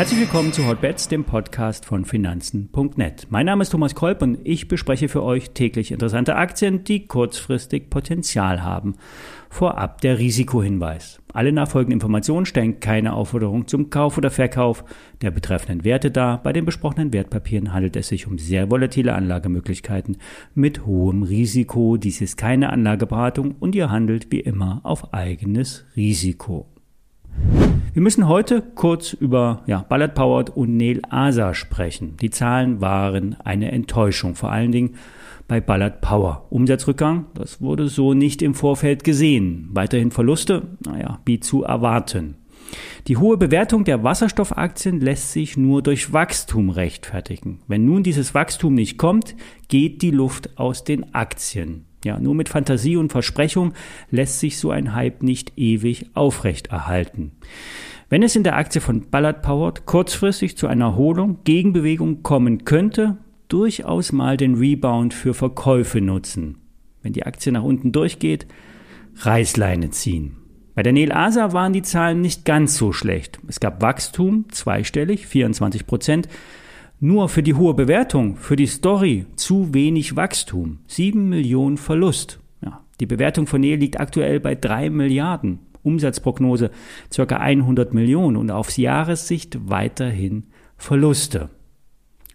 Herzlich willkommen zu Hotbets, dem Podcast von Finanzen.net. Mein Name ist Thomas Kolb und ich bespreche für euch täglich interessante Aktien, die kurzfristig Potenzial haben. Vorab der Risikohinweis. Alle nachfolgenden Informationen stellen keine Aufforderung zum Kauf oder Verkauf der betreffenden Werte dar. Bei den besprochenen Wertpapieren handelt es sich um sehr volatile Anlagemöglichkeiten mit hohem Risiko. Dies ist keine Anlageberatung und ihr handelt wie immer auf eigenes Risiko. Wir müssen heute kurz über ja, Ballard Powered und Neil Asa sprechen. Die Zahlen waren eine Enttäuschung, vor allen Dingen bei Ballard Power. Umsatzrückgang, das wurde so nicht im Vorfeld gesehen. Weiterhin Verluste, naja, wie zu erwarten. Die hohe Bewertung der Wasserstoffaktien lässt sich nur durch Wachstum rechtfertigen. Wenn nun dieses Wachstum nicht kommt, geht die Luft aus den Aktien. Ja, nur mit Fantasie und Versprechung lässt sich so ein Hype nicht ewig aufrechterhalten. Wenn es in der Aktie von Ballard Powered kurzfristig zu einer Erholung, Gegenbewegung kommen könnte, durchaus mal den Rebound für Verkäufe nutzen. Wenn die Aktie nach unten durchgeht, Reißleine ziehen. Bei der Nel Asa waren die Zahlen nicht ganz so schlecht. Es gab Wachstum, zweistellig, 24 Prozent, nur für die hohe Bewertung, für die Story zu wenig Wachstum. 7 Millionen Verlust. Ja, die Bewertung von Nähe liegt aktuell bei 3 Milliarden. Umsatzprognose ca. 100 Millionen und aufs Jahressicht weiterhin Verluste.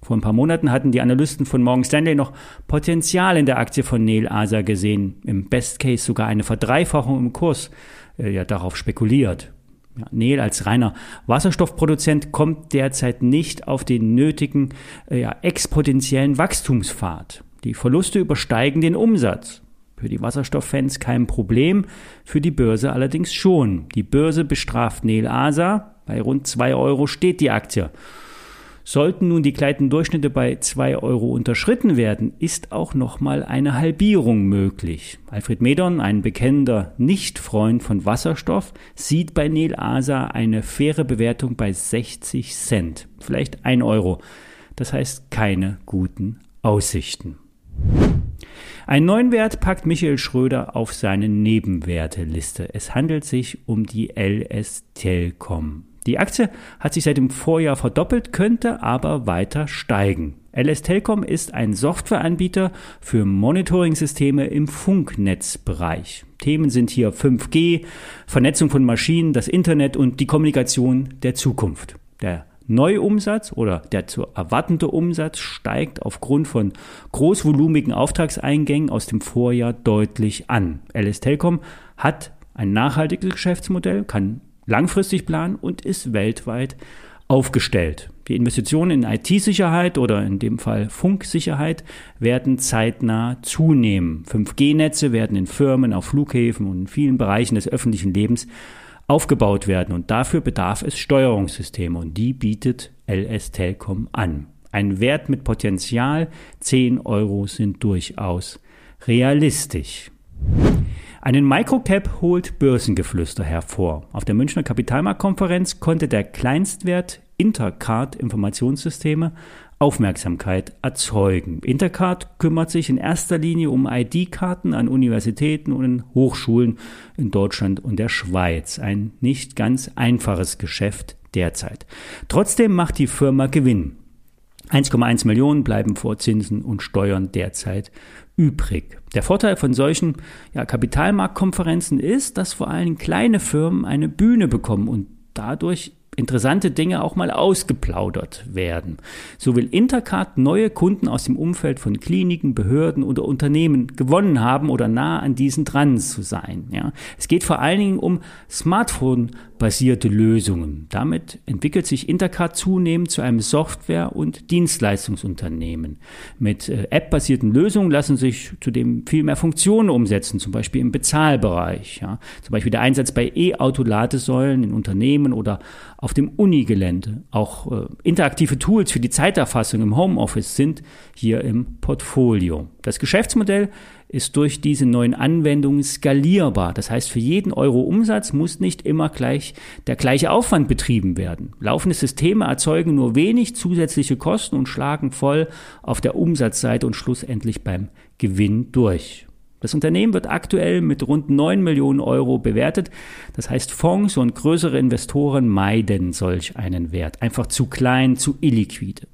Vor ein paar Monaten hatten die Analysten von Morgan Stanley noch Potenzial in der Aktie von Neil Asa gesehen. Im Best Case sogar eine Verdreifachung im Kurs. Äh, ja, darauf spekuliert. Ja, Nel als reiner Wasserstoffproduzent kommt derzeit nicht auf den nötigen äh, ja, exponentiellen Wachstumspfad. Die Verluste übersteigen den Umsatz. Für die Wasserstofffans kein Problem, für die Börse allerdings schon. Die Börse bestraft Nel Asa. Bei rund zwei Euro steht die Aktie. Sollten nun die gleitenden Durchschnitte bei 2 Euro unterschritten werden, ist auch nochmal eine Halbierung möglich. Alfred Medon, ein bekennender Nicht-Freund von Wasserstoff, sieht bei Neil Asa eine faire Bewertung bei 60 Cent, vielleicht 1 Euro. Das heißt keine guten Aussichten. Einen neuen Wert packt Michael Schröder auf seine Nebenwerteliste. Es handelt sich um die LS Telcom. Die Aktie hat sich seit dem Vorjahr verdoppelt, könnte aber weiter steigen. LS Telcom ist ein Softwareanbieter für Monitoring-Systeme im Funknetzbereich. Themen sind hier 5G, Vernetzung von Maschinen, das Internet und die Kommunikation der Zukunft. Der Neuumsatz oder der zu erwartende Umsatz steigt aufgrund von großvolumigen Auftragseingängen aus dem Vorjahr deutlich an. LS Telcom hat ein nachhaltiges Geschäftsmodell, kann langfristig planen und ist weltweit aufgestellt. Die Investitionen in IT-Sicherheit oder in dem Fall Funksicherheit werden zeitnah zunehmen. 5G-Netze werden in Firmen, auf Flughäfen und in vielen Bereichen des öffentlichen Lebens aufgebaut werden und dafür bedarf es Steuerungssysteme und die bietet LS Telcom an. Ein Wert mit Potenzial, 10 Euro sind durchaus realistisch. Einen Microcap holt Börsengeflüster hervor. Auf der Münchner Kapitalmarktkonferenz konnte der Kleinstwert Intercard Informationssysteme Aufmerksamkeit erzeugen. Intercard kümmert sich in erster Linie um ID-Karten an Universitäten und Hochschulen in Deutschland und der Schweiz. Ein nicht ganz einfaches Geschäft derzeit. Trotzdem macht die Firma Gewinn. 1,1 Millionen bleiben vor Zinsen und Steuern derzeit übrig. Der Vorteil von solchen ja, Kapitalmarktkonferenzen ist, dass vor allem kleine Firmen eine Bühne bekommen und dadurch interessante Dinge auch mal ausgeplaudert werden. So will Intercard neue Kunden aus dem Umfeld von Kliniken, Behörden oder Unternehmen gewonnen haben oder nah an diesen dran zu sein. Ja. Es geht vor allen Dingen um Smartphone-basierte Lösungen. Damit entwickelt sich Intercard zunehmend zu einem Software- und Dienstleistungsunternehmen. Mit äh, App-basierten Lösungen lassen sich zudem viel mehr Funktionen umsetzen, zum Beispiel im Bezahlbereich. Ja. Zum Beispiel der Einsatz bei E-Auto-Ladesäulen in Unternehmen oder auf dem Unigelände. Auch äh, interaktive Tools für die Zeiterfassung im Homeoffice sind hier im Portfolio. Das Geschäftsmodell ist durch diese neuen Anwendungen skalierbar. Das heißt, für jeden Euro Umsatz muss nicht immer gleich der gleiche Aufwand betrieben werden. Laufende Systeme erzeugen nur wenig zusätzliche Kosten und schlagen voll auf der Umsatzseite und schlussendlich beim Gewinn durch. Das Unternehmen wird aktuell mit rund 9 Millionen Euro bewertet. Das heißt, Fonds und größere Investoren meiden solch einen Wert. Einfach zu klein, zu illiquide.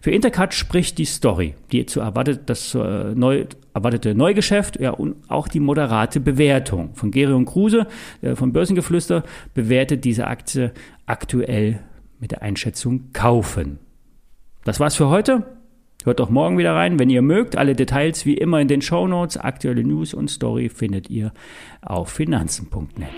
Für Intercut spricht die Story, die zu erwartet, das äh, neu, erwartete Neugeschäft ja, und auch die moderate Bewertung. Von Gerion Kruse äh, von Börsengeflüster bewertet diese Aktie aktuell mit der Einschätzung kaufen. Das war's für heute. Hört doch morgen wieder rein, wenn ihr mögt. Alle Details wie immer in den Show Notes. Aktuelle News und Story findet ihr auf finanzen.net.